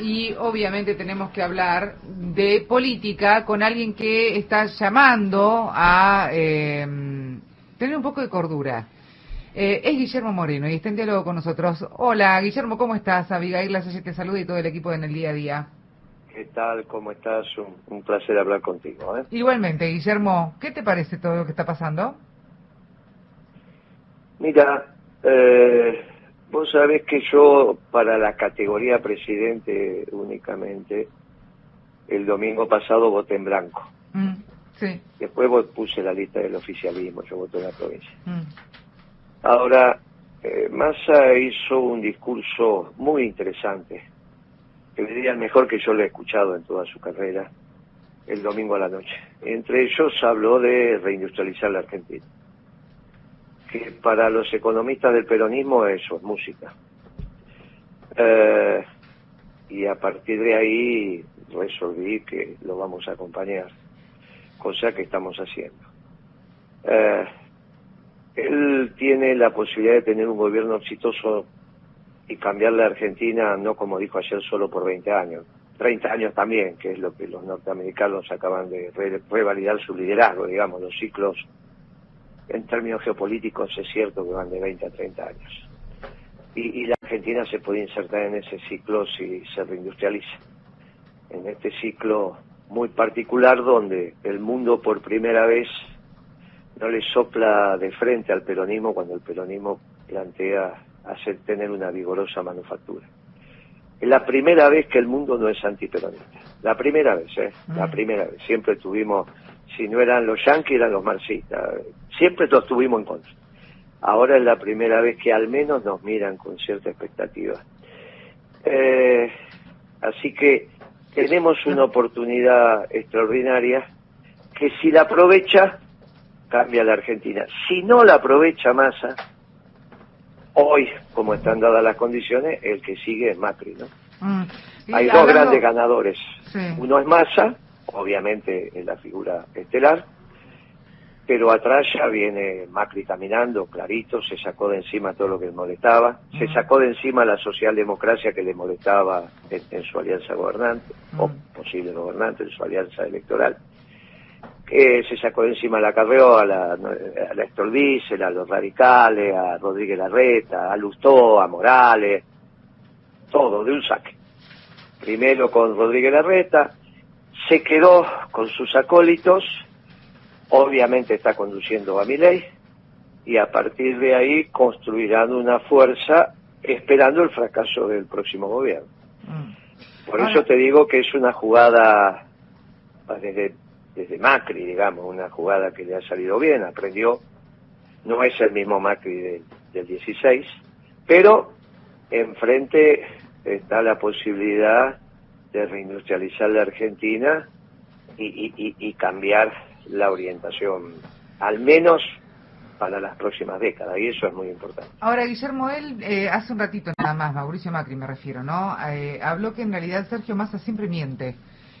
Y obviamente tenemos que hablar de política con alguien que está llamando a eh, tener un poco de cordura. Eh, es Guillermo Moreno y está en diálogo con nosotros. Hola, Guillermo, ¿cómo estás? Abigail Lasalle te saluda y todo el equipo en el día a día. ¿Qué tal? ¿Cómo estás? Un, un placer hablar contigo. ¿eh? Igualmente, Guillermo, ¿qué te parece todo lo que está pasando? Mira, eh, Vos sabés que yo para la categoría presidente únicamente, el domingo pasado voté en blanco. Mm, sí. Después puse la lista del oficialismo, yo voté en la provincia. Mm. Ahora, eh, Massa hizo un discurso muy interesante, que diría el mejor que yo le he escuchado en toda su carrera, el domingo a la noche. Entre ellos habló de reindustrializar la Argentina que para los economistas del peronismo eso es música. Eh, y a partir de ahí resolví que lo vamos a acompañar, cosa que estamos haciendo. Eh, él tiene la posibilidad de tener un gobierno exitoso y cambiar la Argentina, no como dijo ayer, solo por 20 años, 30 años también, que es lo que los norteamericanos acaban de revalidar su liderazgo, digamos, los ciclos en términos geopolíticos es cierto que van de 20 a 30 años. Y, la Argentina se puede insertar en ese ciclo si se reindustrializa. En este ciclo muy particular donde el mundo por primera vez no le sopla de frente al peronismo cuando el peronismo plantea hacer tener una vigorosa manufactura. Es la primera vez que el mundo no es antiperonista. La primera vez, ¿eh? La mm. primera vez. Siempre tuvimos si no eran los yanquis, eran los marxistas. Siempre los tuvimos en contra. Ahora es la primera vez que al menos nos miran con cierta expectativa. Eh, así que tenemos una oportunidad extraordinaria que si la aprovecha, cambia la Argentina. Si no la aprovecha Massa, hoy, como están dadas las condiciones, el que sigue es Macri, ¿no? Mm. Hay dos grandes ganadores. Uno es Massa obviamente es la figura estelar, pero atrás ya viene Macri caminando, clarito, se sacó de encima todo lo que le molestaba, se sacó de encima la socialdemocracia que le molestaba en, su alianza gobernante, o posible gobernante, en su alianza electoral, que se sacó de encima la Carreo, a la, a la a los radicales, a Rodríguez Larreta, a Lustó, a Morales, todo, de un saque. Primero con Rodríguez Larreta, se quedó con sus acólitos, obviamente está conduciendo a mi ley, y a partir de ahí construirán una fuerza esperando el fracaso del próximo gobierno. Mm. Por eso te digo que es una jugada desde, desde Macri, digamos, una jugada que le ha salido bien, aprendió, no es el mismo Macri del 16, pero enfrente está la posibilidad de reindustrializar la Argentina y, cambiar la orientación, al menos para las próximas décadas, y eso es muy importante. Ahora, Guillermo, él eh, hace un ratito nada más, Mauricio Macri me refiero, ¿no? Eh, habló que en realidad Sergio Massa siempre miente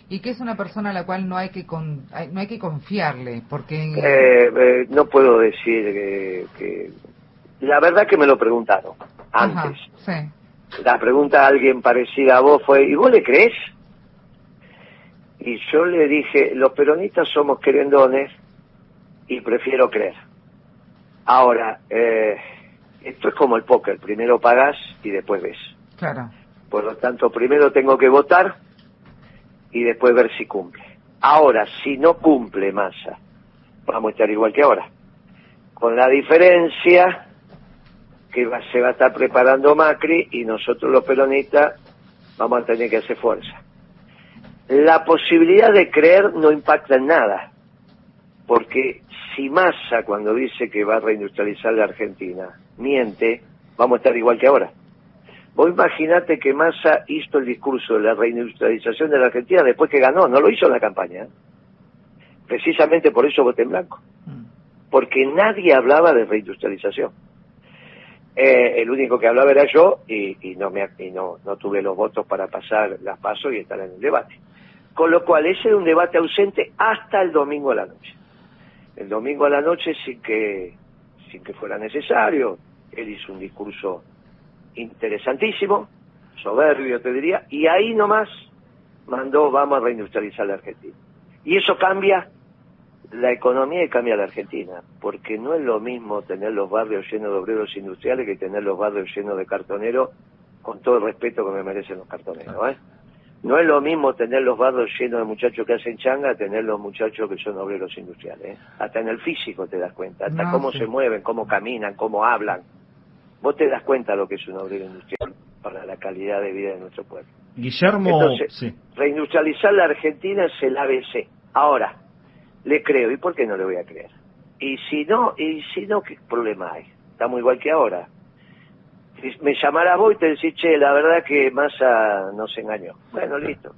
y que es una persona a la cual no hay que no hay que confiarle, porque... Eh, no puedo decir que, La verdad que me lo preguntaron antes. sí la pregunta a alguien parecida a vos fue, ¿y vos le crees? Y yo le dije, los peronistas somos querendones y prefiero creer. Ahora, eh, esto es como el póker, primero pagas y después ves. Claro. Por lo tanto, primero tengo que votar y después ver si cumple. Ahora, si no cumple masa, vamos a estar igual que ahora. Con la diferencia que se va a estar preparando Macri y nosotros los peronistas vamos a tener que hacer fuerza. La posibilidad de creer no impacta en nada, porque si Massa cuando dice que va a reindustrializar la Argentina miente, vamos a estar igual que ahora. Vos imaginate que Massa hizo el discurso de la reindustrialización de la Argentina después que ganó, no lo hizo en la campaña. ¿eh? Precisamente por eso voté en blanco. Mm. Porque nadie hablaba de reindustrialización. Eh, el único que hablaba era yo y, no, me, no, no tuve los votos para pasar las pasos y estar en el debate. Con lo cual, ese era un debate ausente hasta el domingo a la noche. El domingo a la noche, sin que, sin que fuera necesario, él hizo un discurso interesantísimo, soberbio te diría, y ahí nomás mandó vamos a reindustrializar la Argentina. Y eso cambia la economía y cambia la Argentina, porque no es lo mismo tener los barrios llenos de obreros industriales que tener los barrios llenos de cartoneros, con todo el respeto que me merecen los cartoneros. ¿eh? No es lo mismo tener los barrios llenos de muchachos que hacen changa, tener los muchachos que son obreros industriales. ¿eh? Hasta en el físico te das cuenta, hasta cómo se mueven, cómo caminan, cómo hablan. Vos te das cuenta lo que es un obrero industrial para la calidad de vida de nuestro pueblo. Guillermo, Entonces, reindustrializar la Argentina es el ABC. Ahora, le creo, ¿y por qué no le voy a creer? Y si no, y si no, ¿qué problema hay? Estamos igual que ahora. Si me llamarás vos y te decís, che, la verdad que Massa nos engañó. Bueno, listo.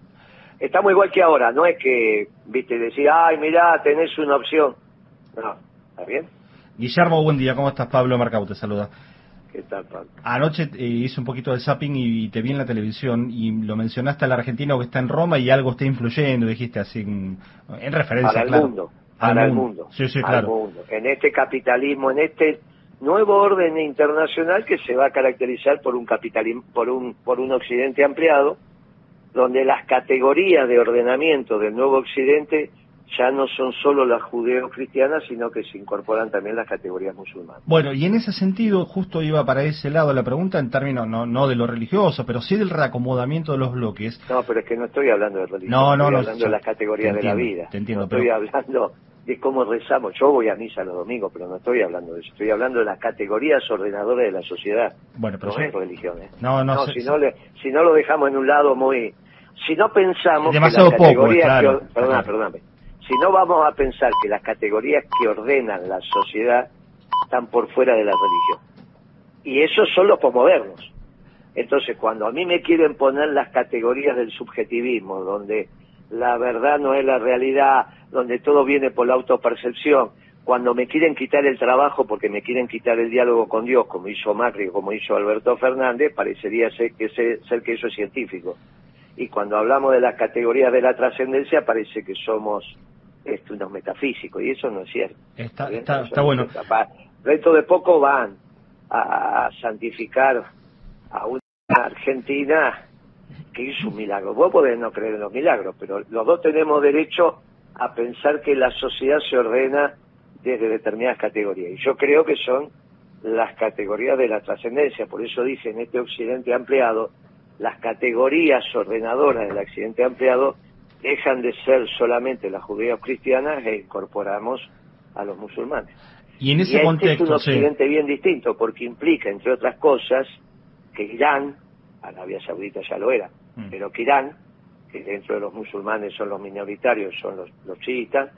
Estamos igual que ahora, no es que, viste, decir, ay, mirá, tenés una opción. No, ¿está bien? Guillermo, buen día, ¿cómo estás? Pablo Marcau te saluda. ¿Qué tal, Pablo? Anoche eh, hice un poquito de zapping y te vi en la televisión y lo mencionaste al argentino que está en Roma y algo está influyendo, dijiste así, en, en referencia, Para el mundo, Al para el mundo. mundo. Sí, sí, al claro. mundo. En este capitalismo, en este nuevo orden internacional que se va a caracterizar por un capitalismo, por un, por un occidente ampliado, donde las categorías de ordenamiento del nuevo occidente ya no son solo las judeo-cristianas, sino que se incorporan también las categorías musulmanas. Bueno, y en ese sentido, justo iba para ese lado la pregunta en términos no, no de lo religioso, pero sí del reacomodamiento de los bloques. No, pero es que no estoy hablando de religión, No, no, estoy no, hablando de las categorías te de la vida. te entiendo, no estoy pero- hablando de cómo rezamos. Yo voy a misa los domingos, pero no estoy hablando de eso. Estoy hablando de las categorías ordenadoras de la sociedad. Bueno, pero no yo- es religión. ¿eh? No, no, si, no le, si no lo dejamos en un lado muy... Si no pensamos Demasiado que las poco, categorías... claro. que perdóname. Si no vamos a pensar que las categorías que ordenan la sociedad están por fuera de la religión. Y esos son los posmodernos. Entonces, cuando a mí me quieren poner las categorías del subjetivismo, donde la verdad no es la realidad, donde todo viene por la autopercepción, cuando me quieren quitar el trabajo porque me quieren quitar el diálogo con Dios, como hizo Macri como hizo Alberto Fernández, parecería ser que, ser, ser que eso es científico. Y cuando hablamos de las categorías de la trascendencia, parece que somos este, unos metafísicos, y eso no es cierto. Está, Bien, está, no bueno. es Dentro de poco van a, a santificar a una Argentina que hizo un milagro. Vos podés no creer en los milagros, pero los dos tenemos derecho a pensar que la sociedad se ordena desde determinadas categorías. Y yo creo que son las categorías de la trascendencia. Por eso dije en este occidente ampliado, las categorías ordenadoras del occidente ampliado dejan de ser solamente las judías cristianas e incorporamos a los musulmanes. Y en Y ese este contexto, es un sí. occidente bien distinto, porque implica, entre otras cosas, que Irán, Arabia Saudita ya lo era, Mm. pero que Irán, que dentro de los musulmanes son los minoritarios, son los, los chiitas,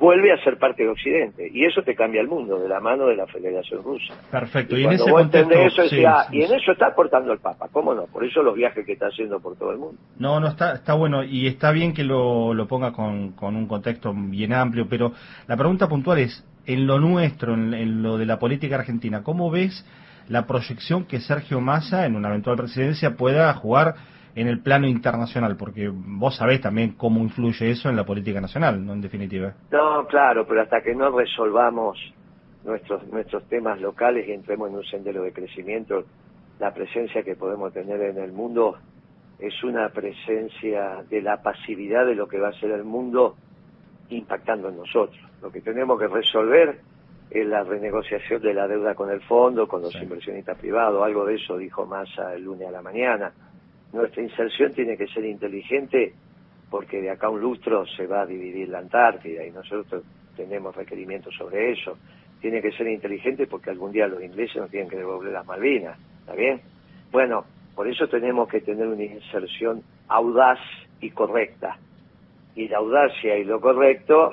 vuelve a ser parte de Occidente. Y eso te cambia el mundo, de la mano de la Federación Rusa. Perfecto. Y, Y, en ese contexto, eso, sí, ah, sí, y en sí. eso está aportando el Papa, ¿cómo no? Por eso los viajes que está haciendo por todo el mundo. No, no, está, está bueno y está bien que lo, lo ponga con, con un contexto bien amplio, pero la pregunta puntual es, en lo nuestro, en, en lo de la política argentina, ¿cómo ves la proyección que Sergio Massa, en una eventual presidencia, pueda jugar en el plano internacional? Porque vos sabés también cómo influye eso en la política nacional, ¿no? En definitiva. No, claro, pero hasta que no resolvamos nuestros nuestros temas locales y entremos en un sendero de crecimiento, la presencia que podemos tener en el mundo es una presencia de la pasividad de lo que va a ser el mundo impactando en nosotros. Lo que tenemos que resolver es la renegociación de la deuda con el fondo, con los Sí. inversionistas privados, algo de eso dijo Massa el lunes a la mañana. Nuestra inserción tiene que ser inteligente porque de acá a un lustro se va a dividir la Antártida y nosotros tenemos requerimientos sobre eso. Tiene que ser inteligente porque algún día los ingleses nos tienen que devolver las Malvinas, ¿está bien? Bueno, por eso tenemos que tener una inserción audaz y correcta. Y la audacia y lo correcto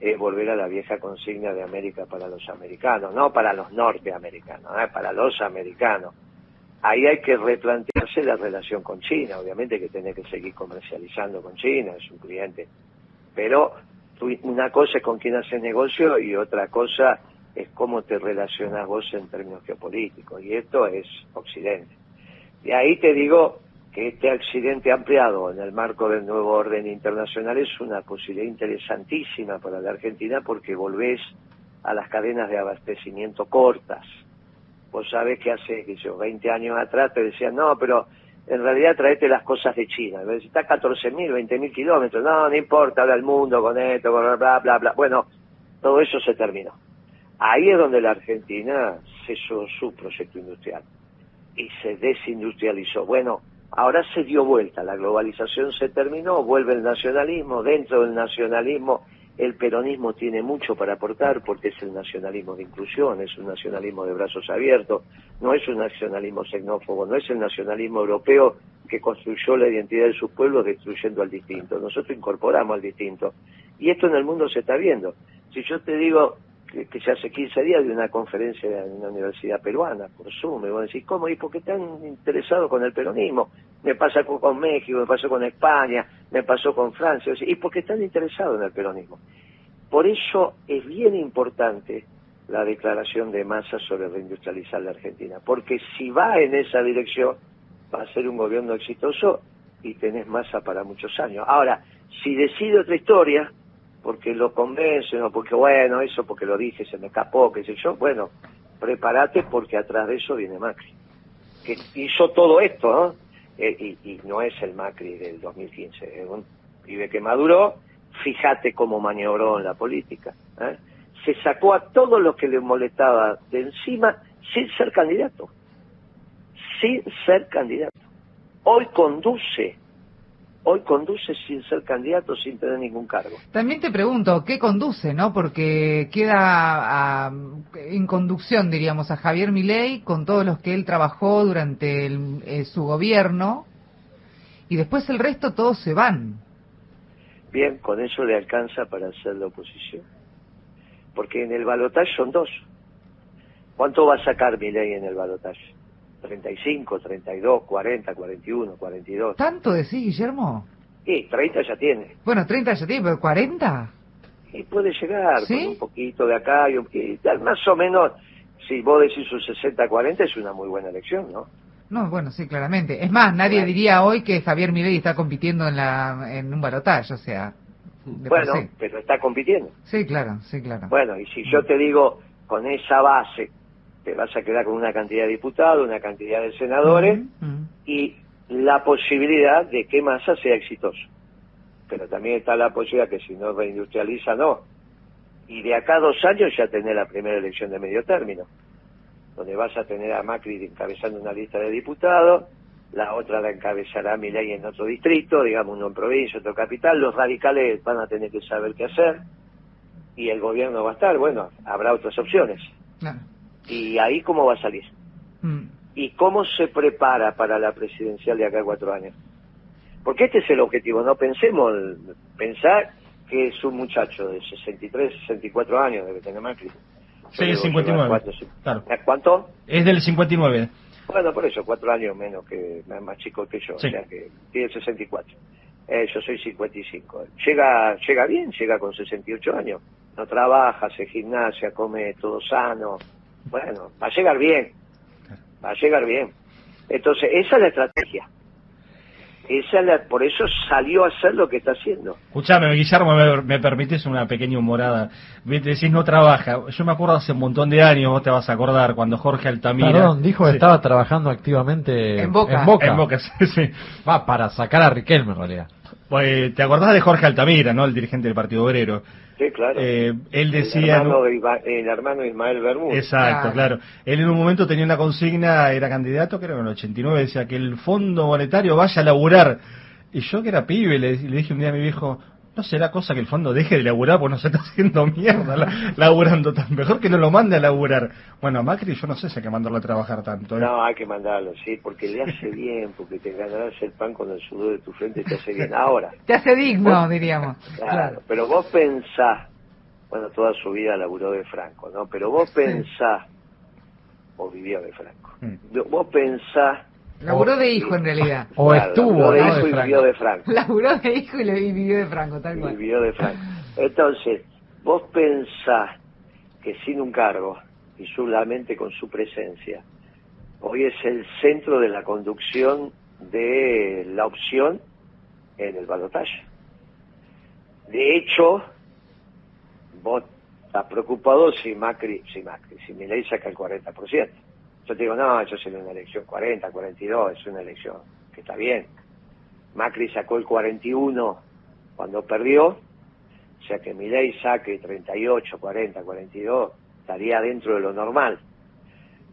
es volver a la vieja consigna de América para los americanos, no para los norteamericanos, ¿eh? para los americanos. Ahí hay que replantearse la relación con China, obviamente que tiene que seguir comercializando con China, es un cliente. Pero tú- una cosa es con quién haces negocio y otra cosa es cómo te relacionas vos en términos geopolíticos. Y esto es Occidente. Y ahí te digo que este accidente ampliado en el marco del nuevo orden internacional es una posibilidad interesantísima para la Argentina porque volvés a las cadenas de abastecimiento cortas. Vos sabés que hace que yo, 20 años atrás te decían, no, pero en realidad traete las cosas de China. Está a 14.000, 20.000 kilómetros, no, no importa, habla el mundo con esto, con bla, bla, bla. Bueno, todo eso se terminó. Ahí es donde la Argentina cesó su proyecto industrial y se desindustrializó. Bueno, ahora se dio vuelta, la globalización se terminó, vuelve el nacionalismo, dentro del nacionalismo el peronismo tiene mucho para aportar porque es el nacionalismo de inclusión, es un nacionalismo de brazos abiertos, no es un nacionalismo xenófobo, no es el nacionalismo europeo que construyó la identidad de sus pueblos destruyendo al distinto. Nosotros incorporamos al distinto. Y esto en el mundo se está viendo. Si yo te digo que, ya hace 15 días de una conferencia en una universidad peruana, por Zoom, voy a decir, ¿cómo? ¿Y por qué están interesados con el peronismo? Me pasa con, México, me pasó con España, me pasó con Francia, y porque están interesados en el peronismo. Por eso es bien importante la declaración de Massa sobre reindustrializar la Argentina, porque si va en esa dirección, va a ser un gobierno exitoso y tenés masa para muchos años. Ahora, si decide otra historia, porque lo convencen o porque, bueno, eso porque lo dije, se me escapó, qué sé yo, bueno, prepárate porque atrás de eso viene Macri, que hizo todo esto, ¿no? Eh, y, no es el Macri del 2015, es un pibe que maduró, fíjate cómo maniobró en la política, ¿eh? se sacó a todos los que le molestaba de encima sin ser candidato, sin ser candidato. Hoy conduce hoy conduce sin ser candidato, sin tener ningún cargo. También te pregunto, ¿qué conduce, no? Porque queda en conducción, diríamos, a Javier Milei con todos los que él trabajó durante eh, su gobierno y después el resto todos se van. Bien, con eso le alcanza para hacer la oposición. Porque en el balotaje son dos. ¿Cuánto va a sacar Milei en el balotaje? 35, 32, 40, 41, 42. ¿Tanto decís, Guillermo? Sí, 30 ya tiene. Bueno, 30 ya tiene, pero 40. Y puede llegar con un poquito de acá y un poquito, más o menos, si vos decís un 60-40 es una muy buena elección, ¿no? No, bueno, sí, claramente. Es más, nadie diría hoy que Javier Milei está compitiendo en, la, en un balotaje, o sea... Bueno, pero está compitiendo. Sí, claro, sí, claro. Bueno, y si yo te digo, con esa base, te vas a quedar con una cantidad de diputados, una cantidad de senadores y la posibilidad de que Massa sea exitoso. Pero también está la posibilidad que si no reindustrializa, no. Y de acá a dos años ya tener la primera elección de medio término, donde vas a tener a Macri encabezando una lista de diputados, la otra la encabezará Milei en otro distrito, digamos uno en provincia, otro capital, los radicales van a tener que saber qué hacer y el gobierno va a estar, bueno, habrá otras opciones. ¿Y ahí cómo va a salir? Mm. ¿Y cómo se prepara para la presidencial de acá a cuatro años? Porque este es el objetivo, no pensemos, pensar que es un muchacho de 63, 64 años, debe tener Macri. Sí, 59. claro. ¿Cuánto? Es del 59. Bueno, por eso, cuatro años menos que más chico que yo, o sea que tiene 64. Eh, yo soy 55. Llega, llega bien, llega con 68 años. No trabaja, hace gimnasia, come todo sano, bueno, va a llegar bien, va a llegar bien. Entonces, esa es la estrategia. Esa es la, por eso salió a hacer lo que está haciendo. Escuchame, Guillermo, me, me permites una pequeña humorada. Decís no trabaja. Yo me acuerdo hace un montón de años, vos te vas a acordar, cuando Jorge Altamira. Perdón, dijo que estaba trabajando activamente en Boca. En Boca, sí, sí. Va para sacar a Riquelme en realidad. Pues, ¿Te acordás de Jorge Altamira, no? El dirigente del Partido Obrero. Sí, claro. Eh, él decía... El hermano, Ismael Bermúdez. Exacto, claro. Él en un momento tenía una consigna, era candidato, creo que en el 89, decía que el Fondo Monetario vaya a laburar. Y yo que era pibe, le, le dije un día a mi viejo, ¿No será cosa que el fondo deje de laburar porque no se está haciendo mierda laburando tan mejor que no lo mande a laburar? Bueno, a Macri yo no sé si hay que mandarlo a trabajar tanto. ¿eh? No, hay que mandarlo, sí, porque le hace bien, porque te ganarás el pan con el sudor de tu frente, te hace bien. Ahora. Te hace digno, diríamos. Claro, pero vos pensás, bueno, toda su vida laburó de Franco, ¿no? Pero vos pensás, o vivió de Franco, mm. vos pensás Laburó de hijo en realidad. O estuvo de hijo y vivió de Franco. Laburó de hijo y vivió de Franco, tal cual. Vivió de Franco. Entonces, vos pensás que sin un cargo y solamente con su presencia, hoy es el centro de la conducción de la opción en el balotaje. De hecho, vos estás preocupado si Macri, si Macri, si Milei saca el 40%. Yo te digo, no, eso es una elección 40, 42, es una elección que está bien. Macri sacó el 41 cuando perdió, o sea que Milei saque 38, 40, 42, estaría dentro de lo normal.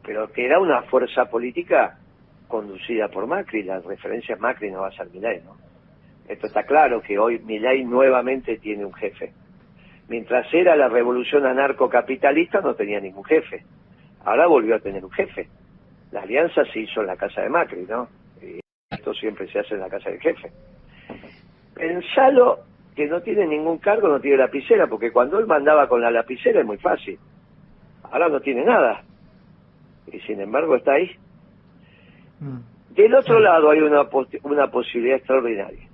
Pero que era una fuerza política conducida por Macri, la referencia Macri no va a ser Milei, ¿no? Esto está claro que hoy Milei nuevamente tiene un jefe. Mientras era la revolución anarcocapitalista no tenía ningún jefe. Ahora volvió a tener un jefe. La alianza se hizo en la casa de Macri, ¿no? Y esto siempre se hace en la casa del jefe. Pensalo que no tiene ningún cargo, no tiene lapicera, porque cuando él mandaba con la lapicera es muy fácil. Ahora no tiene nada. Y sin embargo está ahí. Mm. Del otro lado hay una, una posibilidad extraordinaria.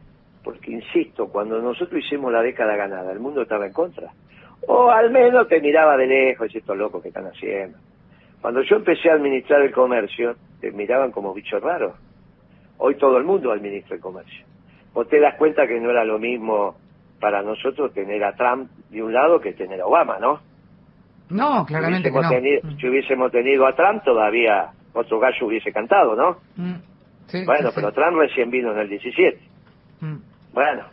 Porque, insisto, cuando nosotros hicimos la década ganada, el mundo estaba en contra. O al menos te miraba de lejos, y estos locos que están haciendo. Cuando yo empecé a administrar el comercio, te miraban como bicho raro. Hoy todo el mundo administra el comercio. Vos te das cuenta que no era lo mismo para nosotros tener a Trump de un lado que tener a Obama, ¿no? No, claramente que no. Tenido, Mm. Si hubiésemos tenido a Trump, todavía otro gallo hubiese cantado, ¿no? Mm. Sí, Bueno, sí, pero. Trump recién vino en el 17. Mm. Bueno,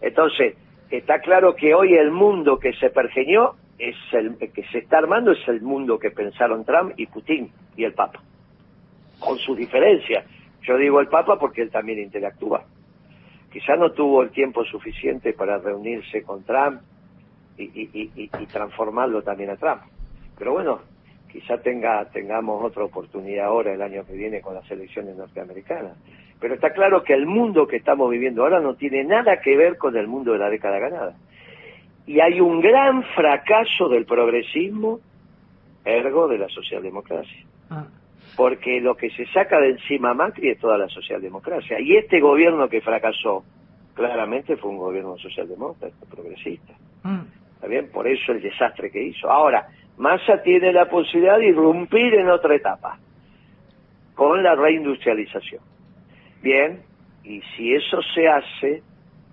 entonces, está claro que hoy el mundo que se pergeñó, es el que se está armando, es el mundo que pensaron Trump y Putin y el Papa. Con sus diferencias. Yo digo el Papa porque él también interactúa. Quizá no tuvo el tiempo suficiente para reunirse con Trump y, y- transformarlo también a Trump. Pero bueno, quizá tenga, tengamos otra oportunidad ahora el año que viene con las elecciones norteamericanas. Pero está claro que el mundo que estamos viviendo ahora no tiene nada que ver con el mundo de la década ganada. Y hay un gran fracaso del progresismo, ergo de la socialdemocracia. Ah. Porque lo que se saca de encima Macri es toda la socialdemocracia. Y este gobierno que fracasó, claramente fue un gobierno socialdemócrata, progresista. Mm. ¿Está bien? Por eso el desastre que hizo. Ahora, Massa tiene la posibilidad de irrumpir en otra etapa, con la reindustrialización. Bien, y si eso se hace,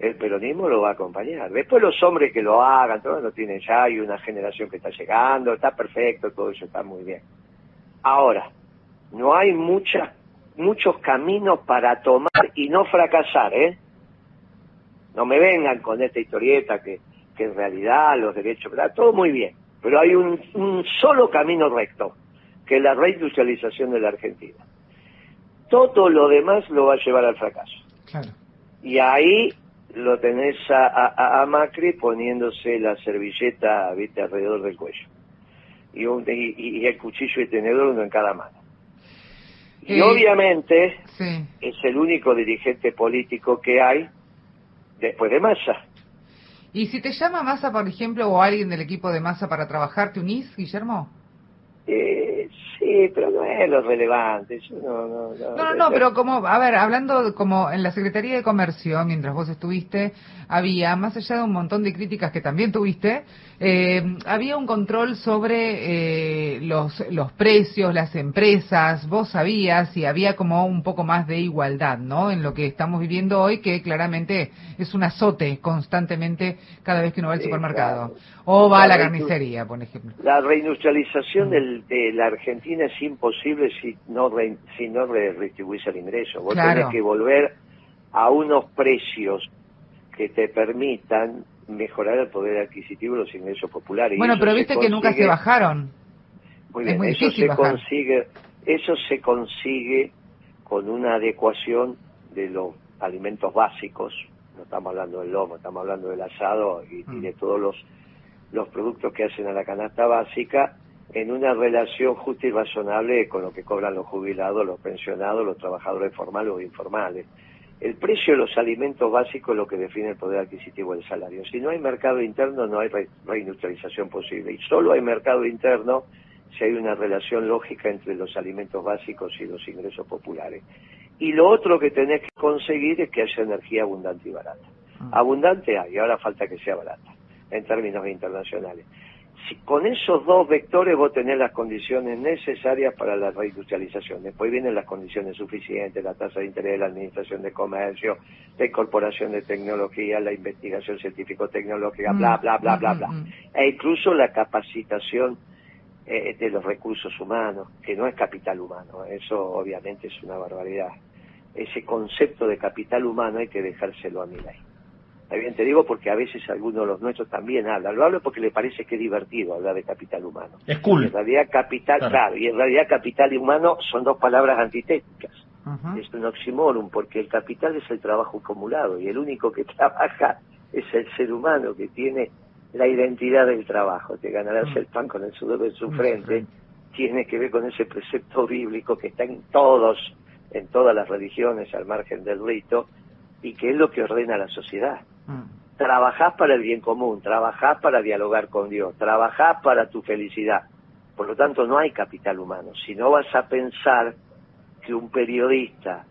el peronismo lo va a acompañar. Después los hombres que lo hagan, todo lo tienen ya, hay una generación que está llegando, está perfecto, todo eso está muy bien. Ahora, no hay muchas, muchos caminos para tomar y no fracasar, ¿eh? No me vengan con esta historieta que, que en realidad los derechos, ¿verdad? todo muy bien, pero hay un, un solo camino recto, que es la reindustrialización de la Argentina. Todo lo demás lo va a llevar al fracaso. Claro. Y ahí lo tenés a, a- a Macri poniéndose la servilleta ¿viste? alrededor del cuello. Y, un- y- y el cuchillo y tenedor uno en cada mano. Y Eh, obviamente Sí. es el único dirigente político que hay después de Massa. ¿Y si te llama Massa, por ejemplo, o alguien del equipo de Massa para trabajar, te unís, Guillermo? Eh, sí, pero no es lo relevante. Yo no, no, no, No, no, no, pero como, a ver, hablando como en la Secretaría de Comercio, mientras vos estuviste, había, más allá de un montón de críticas que también tuviste, eh, había un control sobre eh, los, los precios, las empresas, vos sabías y había como un poco más de igualdad, ¿no? En lo que estamos viviendo hoy, que claramente es un azote constantemente cada vez que uno va al Sí, supermercado. claro. O va a la carnicería, por ejemplo. La reindustrialización del- de la Argentina es imposible si no, re- si no re- redistribuís el ingreso. Vos Claro. tenés que volver a unos precios que te permitan mejorar el poder adquisitivo de los ingresos populares. Y Bueno, pero viste que nunca se bajaron. Muy es bien, muy eso se bajar. consigue, eso se consigue con una adecuación de los alimentos básicos. No estamos hablando del lomo, estamos hablando del asado y, y Mm. de todos los los productos que hacen a la canasta básica en una relación justa y razonable con lo que cobran los jubilados, los pensionados, los trabajadores formales o informales. El precio de los alimentos básicos es lo que define el poder adquisitivo del salario. Si no hay mercado interno, no hay re- reindustrialización posible. Y solo hay mercado interno si hay una relación lógica entre los alimentos básicos y los ingresos populares. Y lo otro que tenés que conseguir es que haya energía abundante y barata. Mm. Abundante hay, ahora falta que sea barata, en términos internacionales. Si con esos dos vectores vos tenés las condiciones necesarias para la reindustrialización, después vienen las condiciones suficientes, la tasa de interés, la administración de comercio, la incorporación de tecnología, la investigación científico-tecnológica, bla, bla, bla, bla, Mm, bla. mm, mm. E incluso la capacitación eh, de los recursos humanos, que no es capital humano, eso obviamente es una barbaridad. ese concepto de capital humano hay que dejárselo a mi ley. Te digo porque a veces algunos de los nuestros también hablan. Lo hablo porque le parece que es divertido hablar de capital humano. Es cool. En realidad capital, Claro. claro, y en realidad capital y humano son dos palabras antitéticas. Ajá. Es un oxímoron porque el capital es el trabajo acumulado y el único que trabaja es el ser humano que tiene la identidad del trabajo. Te ganarás Mm. el pan con el sudor de su Mm, frente. Tiene que ver con ese precepto bíblico que está en todos, en todas las religiones al margen del rito y que es lo que ordena la sociedad Mm. trabajás para el bien común, trabajás para dialogar con Dios, trabajás para tu felicidad. Por lo tanto, no hay capital humano. Si no vas a pensar que un periodista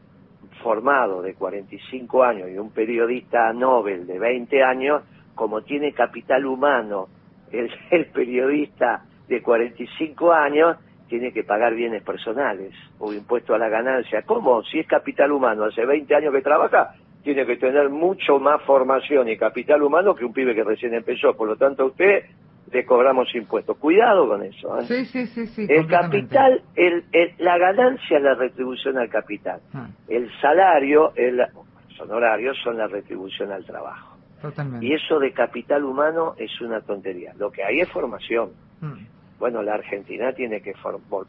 formado de 45 años y un periodista Nobel de 20 años, como tiene capital humano el, el periodista de 45 años, tiene que pagar bienes personales o impuesto a la ganancia. ¿Cómo? Si es capital humano, hace 20 años que trabaja, tiene que tener mucho más formación y capital humano que un pibe que recién empezó. Por lo tanto, a usted le cobramos impuestos. Cuidado con eso. ¿eh? Sí, sí, sí, sí. el capital, el, el- la ganancia es la retribución al capital. Ah, El salario, el, los honorarios son la retribución al trabajo. totalmente. Y eso de capital humano es una tontería. Lo que hay es formación. Mm. Bueno, la Argentina tiene que formar.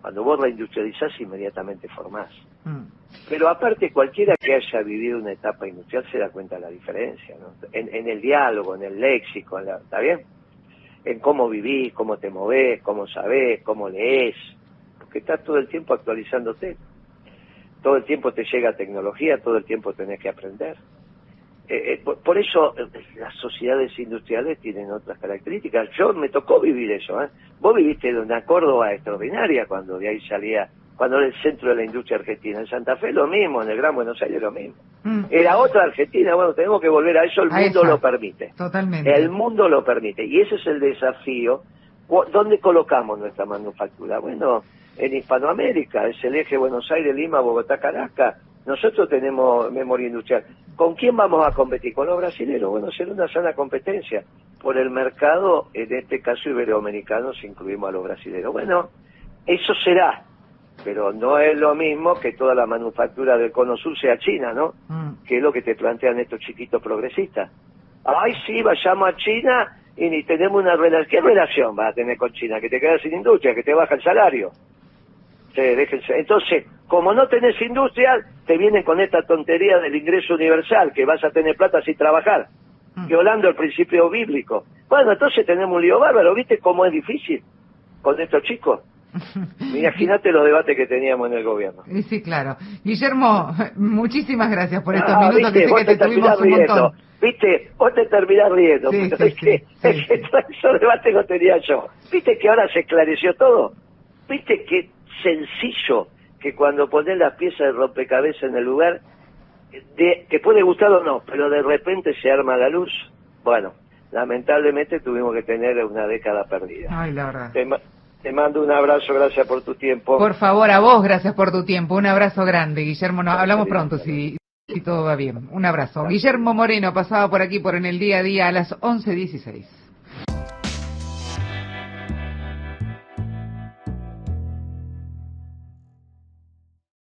Cuando vos reindustrializás, inmediatamente formás. Mm. Pero aparte, cualquiera que haya vivido una etapa industrial se da cuenta de la diferencia, ¿no? En, en el diálogo, en el léxico, en la- ¿está bien? En cómo vivís, cómo te movés, cómo sabés, cómo lees, porque estás todo el tiempo actualizándote. Todo el tiempo te llega tecnología, todo el tiempo tenés que aprender. Eh, eh, por, por eso eh, las sociedades industriales tienen otras características. Yo me tocó vivir eso. ¿eh? Vos viviste en una Córdoba extraordinaria cuando de ahí salía, cuando era el centro de la industria argentina. En Santa Fe lo mismo, en el Gran Buenos Aires lo mismo. Mm. Era otra Argentina, bueno, tenemos que volver a eso, el A mundo esa. lo permite. Totalmente. El mundo lo permite. Y ese es el desafío. ¿Dónde colocamos nuestra manufactura? Bueno, en Hispanoamérica, es el eje Buenos Aires, Lima, Bogotá, Caracas. Nosotros tenemos memoria industrial. ¿Con quién vamos a competir? Con los brasileños. Bueno, será una sana competencia. Por el mercado, en este caso iberoamericano, si incluimos a los brasileños. Bueno, eso será. Pero no es lo mismo que toda la manufactura del Cono Sur sea china, ¿no? Mm. que es lo que te plantean estos chiquitos progresistas. Ay, sí, vayamos a China y ni tenemos una relación. ¿Qué relación vas a tener con China? Que te quedas sin industria, que te baja el salario. Sí, déjense. Entonces, como no tenés industria, te vienen con esta tontería del ingreso universal, que vas a tener plata sin trabajar, Mm. violando el principio bíblico. Bueno, entonces tenemos un lío bárbaro. ¿Viste cómo es difícil con estos chicos? Imagínate los debates que teníamos en el gobierno. Y sí, claro. Guillermo, muchísimas gracias por estos Ah, minutos viste, que sé vos que te tuvimos terminás un riendo. montón. Viste, vos te terminás riendo. Sí, pero sí, es sí, que, es que todo esos debates lo tenía yo. Viste que ahora se esclareció todo. Viste que sencillo que cuando pones las piezas de rompecabezas en el lugar, de, te puede gustar o no, pero de repente se arma la luz. Bueno, lamentablemente tuvimos que tener una década perdida. Ay, la verdad. Te, te mando un abrazo, gracias por tu tiempo. Por favor, a vos, gracias por tu tiempo. Un abrazo grande, Guillermo. Nos hablamos pronto si, si todo va bien. Un abrazo. Guillermo Moreno pasaba por aquí por en el día a día a las 11.16.